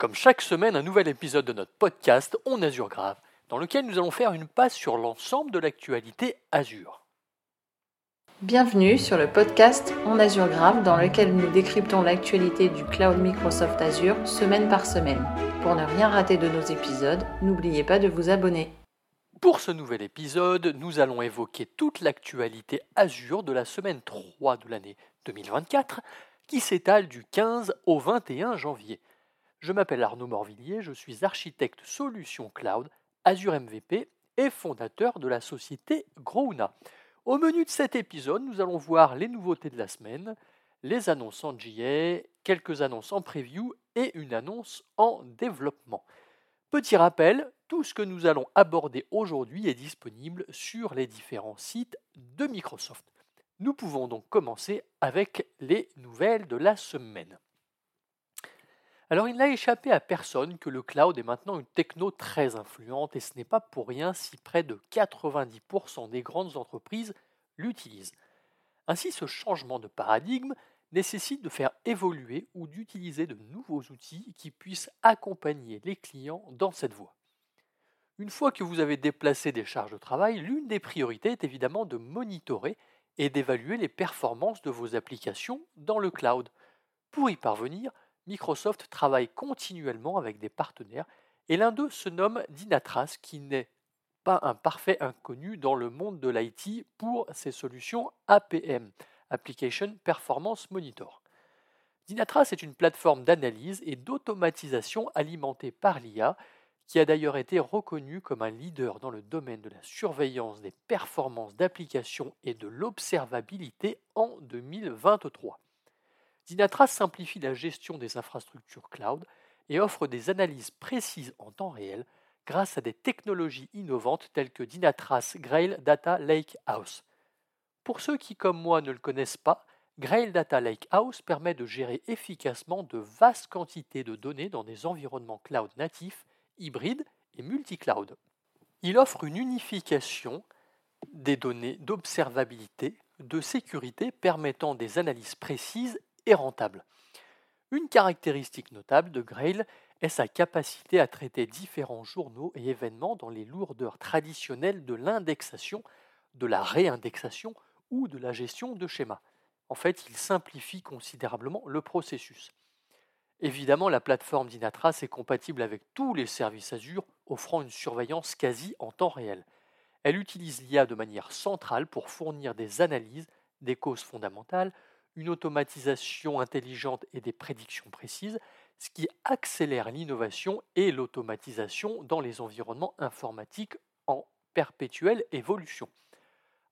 Comme chaque semaine, un nouvel épisode de notre podcast On Azure Grave, dans lequel nous allons faire une passe sur l'ensemble de l'actualité Azure. Bienvenue sur le podcast On Azure Grave, dans lequel nous décryptons l'actualité du cloud Microsoft Azure semaine par semaine. Pour ne rien rater de nos épisodes, n'oubliez pas de vous abonner. Pour ce nouvel épisode, nous allons évoquer toute l'actualité Azure de la semaine 3 de l'année 2024, qui s'étale du 15 au 21 janvier. Je m'appelle Arnaud Morvillier, je suis architecte solution cloud, Azure MVP et fondateur de la société Grouna. Au menu de cet épisode, nous allons voir les nouveautés de la semaine, les annonces en GA, quelques annonces en preview et une annonce en développement. Petit rappel, tout ce que nous allons aborder aujourd'hui est disponible sur les différents sites de Microsoft. Nous pouvons donc commencer avec les nouvelles de la semaine. Alors il n'a échappé à personne que le cloud est maintenant une techno très influente et ce n'est pas pour rien si près de 90% des grandes entreprises l'utilisent. Ainsi ce changement de paradigme nécessite de faire évoluer ou d'utiliser de nouveaux outils qui puissent accompagner les clients dans cette voie. Une fois que vous avez déplacé des charges de travail, l'une des priorités est évidemment de monitorer et d'évaluer les performances de vos applications dans le cloud. Pour y parvenir, Microsoft travaille continuellement avec des partenaires et l'un d'eux se nomme Dynatrace qui n'est pas un parfait inconnu dans le monde de l'IT pour ses solutions APM, Application Performance Monitor. Dynatrace est une plateforme d'analyse et d'automatisation alimentée par l'IA qui a d'ailleurs été reconnue comme un leader dans le domaine de la surveillance des performances d'applications et de l'observabilité en 2023. Dynatrace simplifie la gestion des infrastructures cloud et offre des analyses précises en temps réel grâce à des technologies innovantes telles que Dynatrace Grail Data Lakehouse. Pour ceux qui, comme moi, ne le connaissent pas, Grail Data Lakehouse permet de gérer efficacement de vastes quantités de données dans des environnements cloud natifs, hybrides et multi-cloud. Il offre une unification des données d'observabilité, de sécurité permettant des analyses précises rentable. Une caractéristique notable de Grail est sa capacité à traiter différents journaux et événements dans les lourdeurs traditionnelles de l'indexation, de la réindexation ou de la gestion de schémas. En fait, il simplifie considérablement le processus. Évidemment, la plateforme Dynatrace est compatible avec tous les services Azure, offrant une surveillance quasi en temps réel. Elle utilise l'IA de manière centrale pour fournir des analyses, des causes fondamentales, une automatisation intelligente et des prédictions précises, ce qui accélère l'innovation et l'automatisation dans les environnements informatiques en perpétuelle évolution.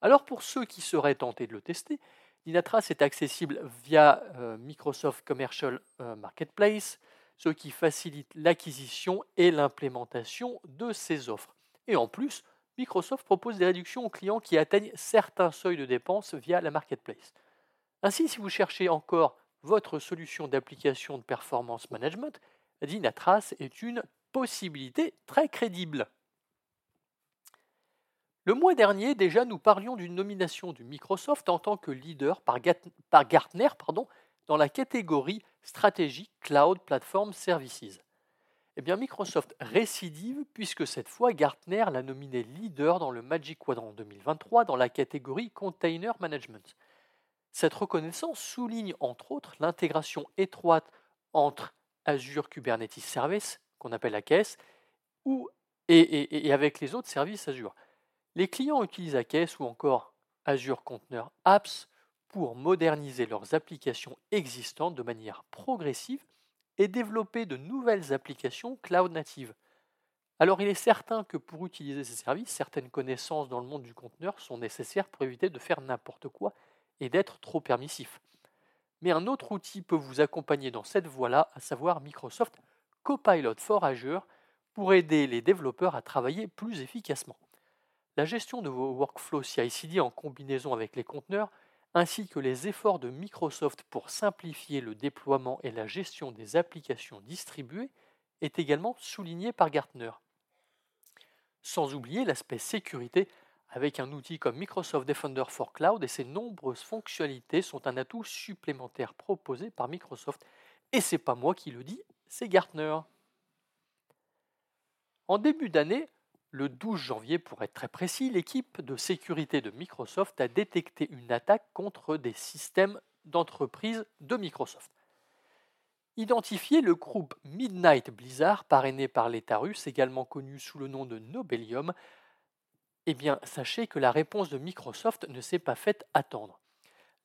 Alors pour ceux qui seraient tentés de le tester, Dynatrace est accessible via euh, Microsoft Commercial euh, Marketplace, ce qui facilite l'acquisition et l'implémentation de ces offres. Et en plus, Microsoft propose des réductions aux clients qui atteignent certains seuils de dépenses via la marketplace. Ainsi, si vous cherchez encore votre solution d'application de performance management, Dynatrace est une possibilité très crédible. Le mois dernier, déjà, nous parlions d'une nomination de Microsoft en tant que leader par, Gartner dans la catégorie Stratégie Cloud Platform Services. Eh bien, Microsoft récidive puisque cette fois, Gartner l'a nominé leader dans le Magic Quadrant 2023 dans la catégorie Container Management. Cette reconnaissance souligne entre autres l'intégration étroite entre Azure Kubernetes Service, qu'on appelle AKS, et, avec les autres services Azure. Les clients utilisent AKS ou encore Azure Container Apps pour moderniser leurs applications existantes de manière progressive et développer de nouvelles applications cloud natives. Alors il est certain que pour utiliser ces services, certaines connaissances dans le monde du conteneur sont nécessaires pour éviter de faire n'importe quoi et d'être trop permissif. Mais un autre outil peut vous accompagner dans cette voie-là, à savoir Microsoft Copilot for pour aider les développeurs à travailler plus efficacement. La gestion de vos workflows CI/CD en combinaison avec les conteneurs, ainsi que les efforts de Microsoft pour simplifier le déploiement et la gestion des applications distribuées, est également souligné par Gartner. Sans oublier l'aspect sécurité avec un outil comme Microsoft Defender for Cloud et ses nombreuses fonctionnalités sont un atout supplémentaire proposé par Microsoft. Et c'est pas moi qui le dis, c'est Gartner. En début d'année, le 12 janvier pour être très précis, l'équipe de sécurité de Microsoft a détecté une attaque contre des systèmes d'entreprise de Microsoft. Identifié le groupe Midnight Blizzard, parrainé par l'État russe, également connu sous le nom de Nobelium, eh bien, sachez que la réponse de Microsoft ne s'est pas faite attendre.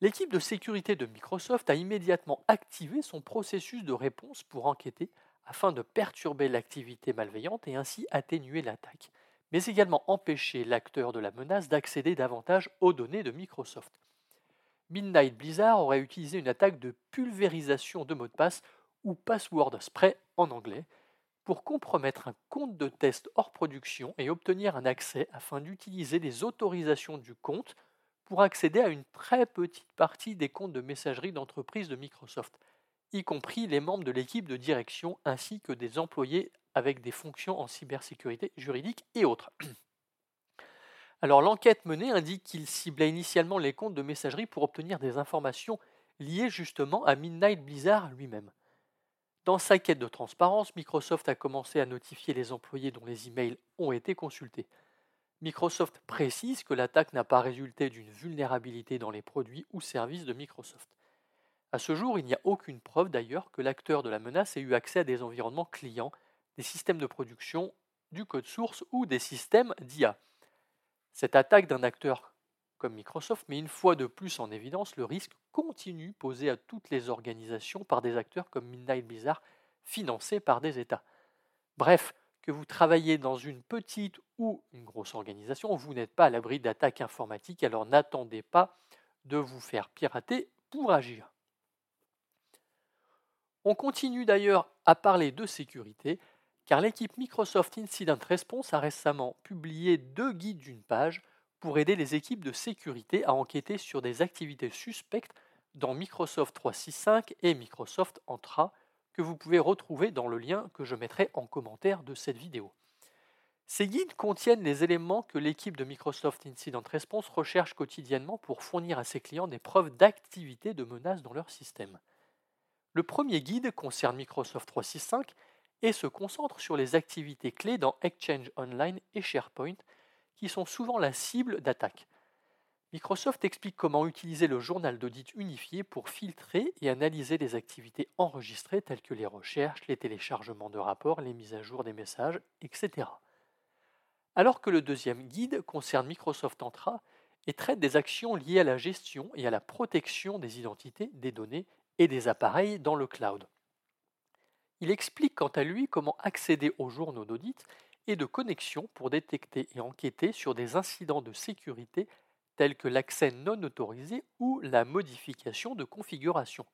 L'équipe de sécurité de Microsoft a immédiatement activé son processus de réponse pour enquêter afin de perturber l'activité malveillante et ainsi atténuer l'attaque, mais également empêcher l'acteur de la menace d'accéder davantage aux données de Microsoft. Midnight Blizzard aurait utilisé une attaque de pulvérisation de mots de passe ou password spray en anglais pour compromettre un compte de test hors production et obtenir un accès afin d'utiliser les autorisations du compte pour accéder à une très petite partie des comptes de messagerie d'entreprise de Microsoft, y compris les membres de l'équipe de direction ainsi que des employés avec des fonctions en cybersécurité juridique et autres. Alors l'enquête menée indique qu'il ciblait initialement les comptes de messagerie pour obtenir des informations liées justement à Midnight Blizzard lui-même. Dans sa quête de transparence, Microsoft a commencé à notifier les employés dont les emails ont été consultés. Microsoft précise que l'attaque n'a pas résulté d'une vulnérabilité dans les produits ou services de Microsoft. À ce jour, il n'y a aucune preuve d'ailleurs que l'acteur de la menace ait eu accès à des environnements clients, des systèmes de production, du code source ou des systèmes d'IA. Cette attaque d'un acteur comme Microsoft met une fois de plus en évidence le risque continu posé à toutes les organisations par des acteurs comme Midnight Blizzard, financés par des États. Bref, que vous travaillez dans une petite ou une grosse organisation, vous n'êtes pas à l'abri d'attaques informatiques, alors n'attendez pas de vous faire pirater pour agir. On continue d'ailleurs à parler de sécurité, car l'équipe Microsoft Incident Response a récemment publié deux guides d'une page pour aider les équipes de sécurité à enquêter sur des activités suspectes dans Microsoft 365 et Microsoft Entra que vous pouvez retrouver dans le lien que je mettrai en commentaire de cette vidéo. Ces guides contiennent les éléments que l'équipe de Microsoft Incident Response recherche quotidiennement pour fournir à ses clients des preuves d'activité de menace dans leur système. Le premier guide concerne Microsoft 365 et se concentre sur les activités clés dans Exchange Online et SharePoint qui sont souvent la cible d'attaques. Microsoft explique comment utiliser le journal d'audit unifié pour filtrer et analyser les activités enregistrées telles que les recherches, les téléchargements de rapports, les mises à jour des messages, etc. Alors que le deuxième guide concerne Microsoft Entra et traite des actions liées à la gestion et à la protection des identités, des données et des appareils dans le cloud. Il explique quant à lui comment accéder aux journaux d'audit et de connexion pour détecter et enquêter sur des incidents de sécurité tels que l'accès non autorisé ou la modification de configuration.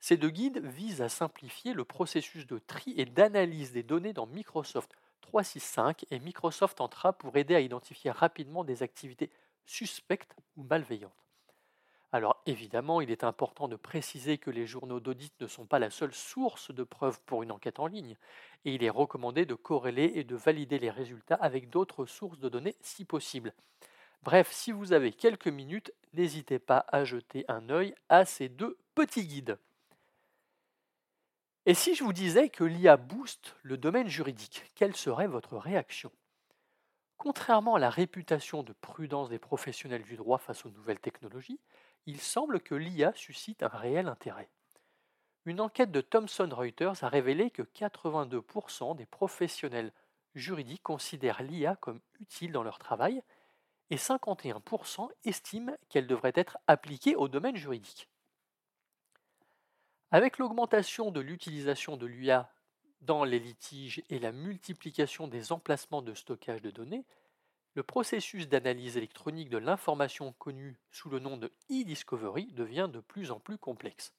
Ces deux guides visent à simplifier le processus de tri et d'analyse des données dans Microsoft 365 et Microsoft Entra pour aider à identifier rapidement des activités suspectes ou malveillantes. Alors évidemment, il est important de préciser que les journaux d'audit ne sont pas la seule source de preuves pour une enquête en ligne, et il est recommandé de corréler et de valider les résultats avec d'autres sources de données si possible. Bref, si vous avez quelques minutes, n'hésitez pas à jeter un œil à ces deux petits guides. Et si je vous disais que l'IA booste le domaine juridique, quelle serait votre réaction? Contrairement à la réputation de prudence des professionnels du droit face aux nouvelles technologies, il semble que l'IA suscite un réel intérêt. Une enquête de Thomson Reuters a révélé que 82% des professionnels juridiques considèrent l'IA comme utile dans leur travail et 51% estiment qu'elle devrait être appliquée au domaine juridique. Avec l'augmentation de l'utilisation de l'IA dans les litiges et la multiplication des emplacements de stockage de données, le processus d'analyse électronique de l'information connue sous le nom de e-discovery devient de plus en plus complexe.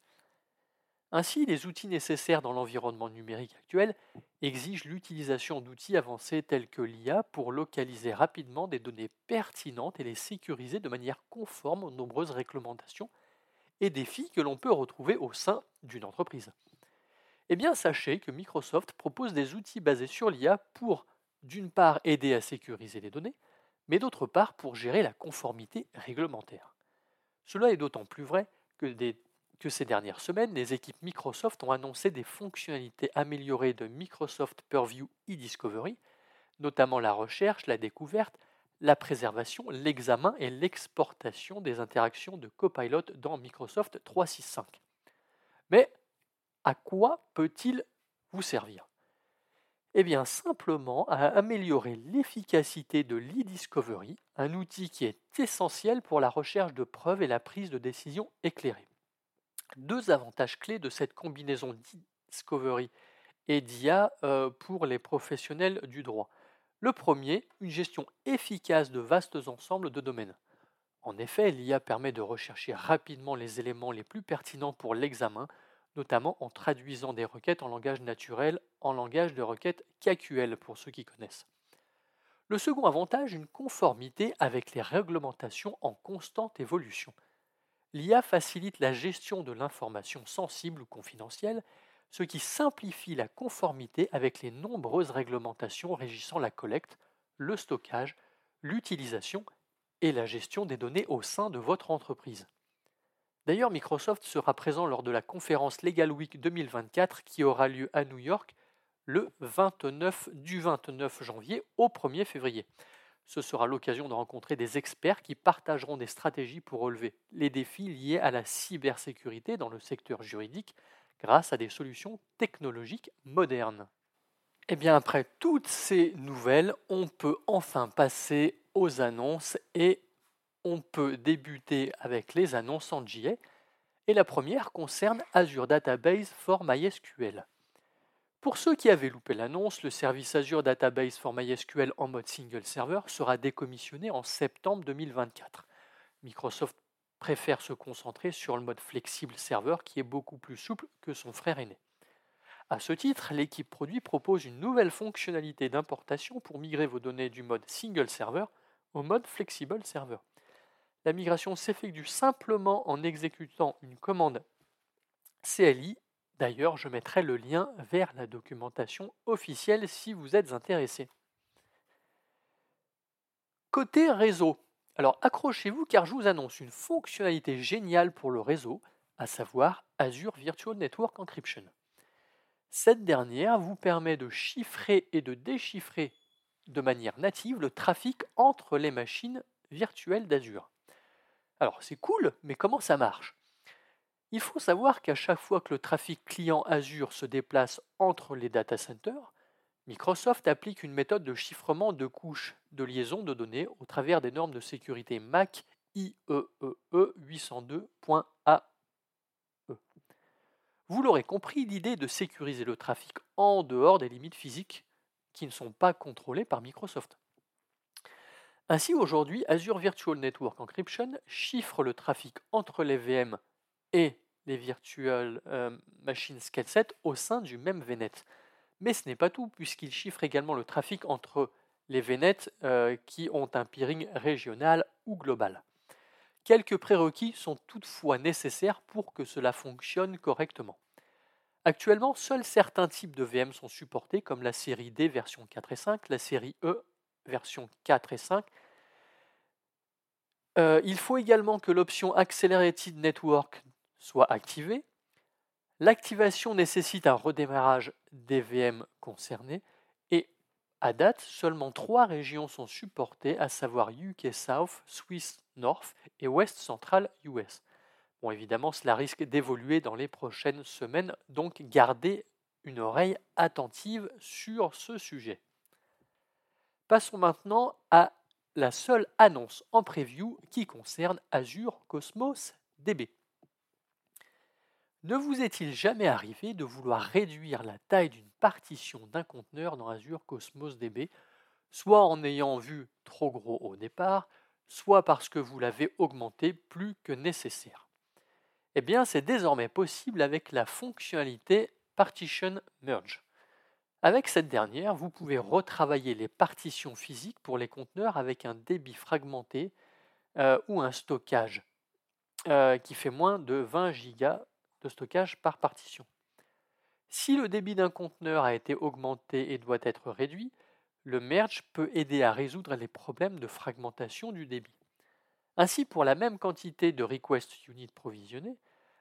Ainsi, les outils nécessaires dans l'environnement numérique actuel exigent l'utilisation d'outils avancés tels que l'IA pour localiser rapidement des données pertinentes et les sécuriser de manière conforme aux nombreuses réglementations et défis que l'on peut retrouver au sein d'une entreprise. Eh bien, sachez que Microsoft propose des outils basés sur l'IA pour, d'une part, aider à sécuriser les données, mais d'autre part pour gérer la conformité réglementaire. Cela est d'autant plus vrai que, ces dernières semaines, les équipes Microsoft ont annoncé des fonctionnalités améliorées de Microsoft Purview e-Discovery notamment la recherche, la découverte, la préservation, l'examen et l'exportation des interactions de Copilot dans Microsoft 365. Mais à quoi peut-il vous servir? Eh bien simplement à améliorer l'efficacité de l'e-discovery, un outil qui est essentiel pour la recherche de preuves et la prise de décision éclairée. Deux avantages clés de cette combinaison d'e-discovery et d'IA euh, pour les professionnels du droit. Le premier, une gestion efficace de vastes ensembles de domaines. En effet, l'IA permet de rechercher rapidement les éléments les plus pertinents pour l'examen, notamment en traduisant des requêtes en langage naturel en langage de requête KQL pour ceux qui connaissent. Le second avantage, une conformité avec les réglementations en constante évolution. L'IA facilite la gestion de l'information sensible ou confidentielle ce qui simplifie la conformité avec les nombreuses réglementations régissant la collecte, le stockage, l'utilisation et la gestion des données au sein de votre entreprise. D'ailleurs, Microsoft sera présent lors de la conférence Legal Week 2024 qui aura lieu à New York le 29 du 29 janvier au 1er février. Ce sera l'occasion de rencontrer des experts qui partageront des stratégies pour relever les défis liés à la cybersécurité dans le secteur juridique, grâce à des solutions technologiques modernes. Et eh bien après toutes ces nouvelles, on peut enfin passer aux annonces et on peut débuter avec les annonces en JA. Et la première concerne Azure Database for MySQL. Pour ceux qui avaient loupé l'annonce, le service Azure Database for MySQL en mode single server sera décommissionné en septembre 2024. Microsoft préfère se concentrer sur le mode flexible serveur qui est beaucoup plus souple que son frère aîné. A ce titre, l'équipe produit propose une nouvelle fonctionnalité d'importation pour migrer vos données du mode single server au mode flexible server. La migration s'effectue simplement en exécutant une commande CLI. D'ailleurs, je mettrai le lien vers la documentation officielle si vous êtes intéressé. Côté réseau, alors accrochez-vous car je vous annonce une fonctionnalité géniale pour le réseau, à savoir Azure Virtual Network Encryption. Cette dernière vous permet de chiffrer et de déchiffrer de manière native le trafic entre les machines virtuelles d'Azure. Alors c'est cool, mais comment ça marche? Il faut savoir qu'à chaque fois que le trafic client Azure se déplace entre les data centers, Microsoft applique une méthode de chiffrement de couches de liaison de données au travers des normes de sécurité MAC IEEE 802.AE. Vous l'aurez compris, l'idée de sécuriser le trafic en dehors des limites physiques qui ne sont pas contrôlées par Microsoft. Ainsi, aujourd'hui, Azure Virtual Network Encryption chiffre le trafic entre les VM et les Virtual euh, Machine Scale Set au sein du même VNet. Mais ce n'est pas tout, puisqu'il chiffre également le trafic entre les VNet euh, qui ont un peering régional ou global. Quelques prérequis sont toutefois nécessaires pour que cela fonctionne correctement. Actuellement, seuls certains types de VM sont supportés, comme la série D version 4 et 5, la série E version 4 et 5. Euh, il faut également que l'option Accelerated Network soit activée, L'activation nécessite un redémarrage des VM concernés et à date, seulement trois régions sont supportées, à savoir UK South, Swiss North et West Central US. Bon, évidemment, cela risque d'évoluer dans les prochaines semaines, donc gardez une oreille attentive sur ce sujet. Passons maintenant à la seule annonce en preview qui concerne Azure Cosmos DB. Ne vous est-il jamais arrivé de vouloir réduire la taille d'une partition d'un conteneur dans Azure Cosmos DB, soit en ayant vu trop gros au départ, soit parce que vous l'avez augmenté plus que nécessaire? Eh bien, c'est désormais possible avec la fonctionnalité Partition Merge. Avec cette dernière, vous pouvez retravailler les partitions physiques pour les conteneurs avec un débit fragmenté euh, ou un stockage euh, qui fait moins de 20 gigas stockage par partition. Si le débit d'un conteneur a été augmenté et doit être réduit, le merge peut aider à résoudre les problèmes de fragmentation du débit. Ainsi, pour la même quantité de request unit provisionnées,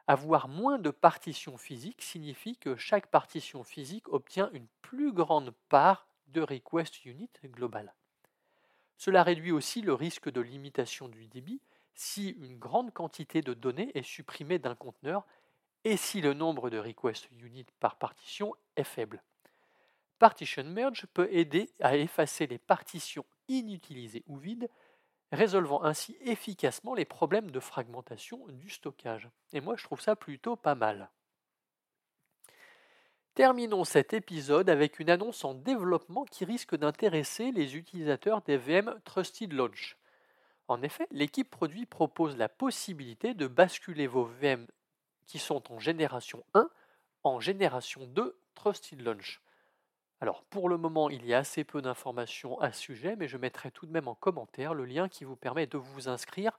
avoir moins de partitions physiques signifie que chaque partition physique obtient une plus grande part de request unit global. Cela réduit aussi le risque de limitation du débit si une grande quantité de données est supprimée d'un conteneur et si le nombre de request unit par partition est faible? Partition Merge peut aider à effacer les partitions inutilisées ou vides, résolvant ainsi efficacement les problèmes de fragmentation du stockage. Et moi, je trouve ça plutôt pas mal. Terminons cet épisode avec une annonce en développement qui risque d'intéresser les utilisateurs des VM Trusted Launch. En effet, l'équipe produit propose la possibilité de basculer vos VM qui sont en génération 1 en génération 2 Trusted Launch. Alors pour le moment, il y a assez peu d'informations à ce sujet, mais je mettrai tout de même en commentaire le lien qui vous permet de vous inscrire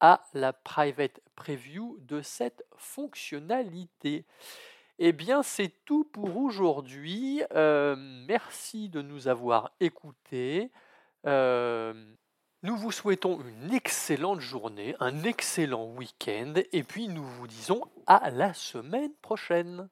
à la private preview de cette fonctionnalité. Eh bien, c'est tout pour aujourd'hui. Euh, merci de nous avoir écoutés. Euh, nous vous souhaitons une excellente journée, un excellent week-end, et puis nous vous disons à la semaine prochaine.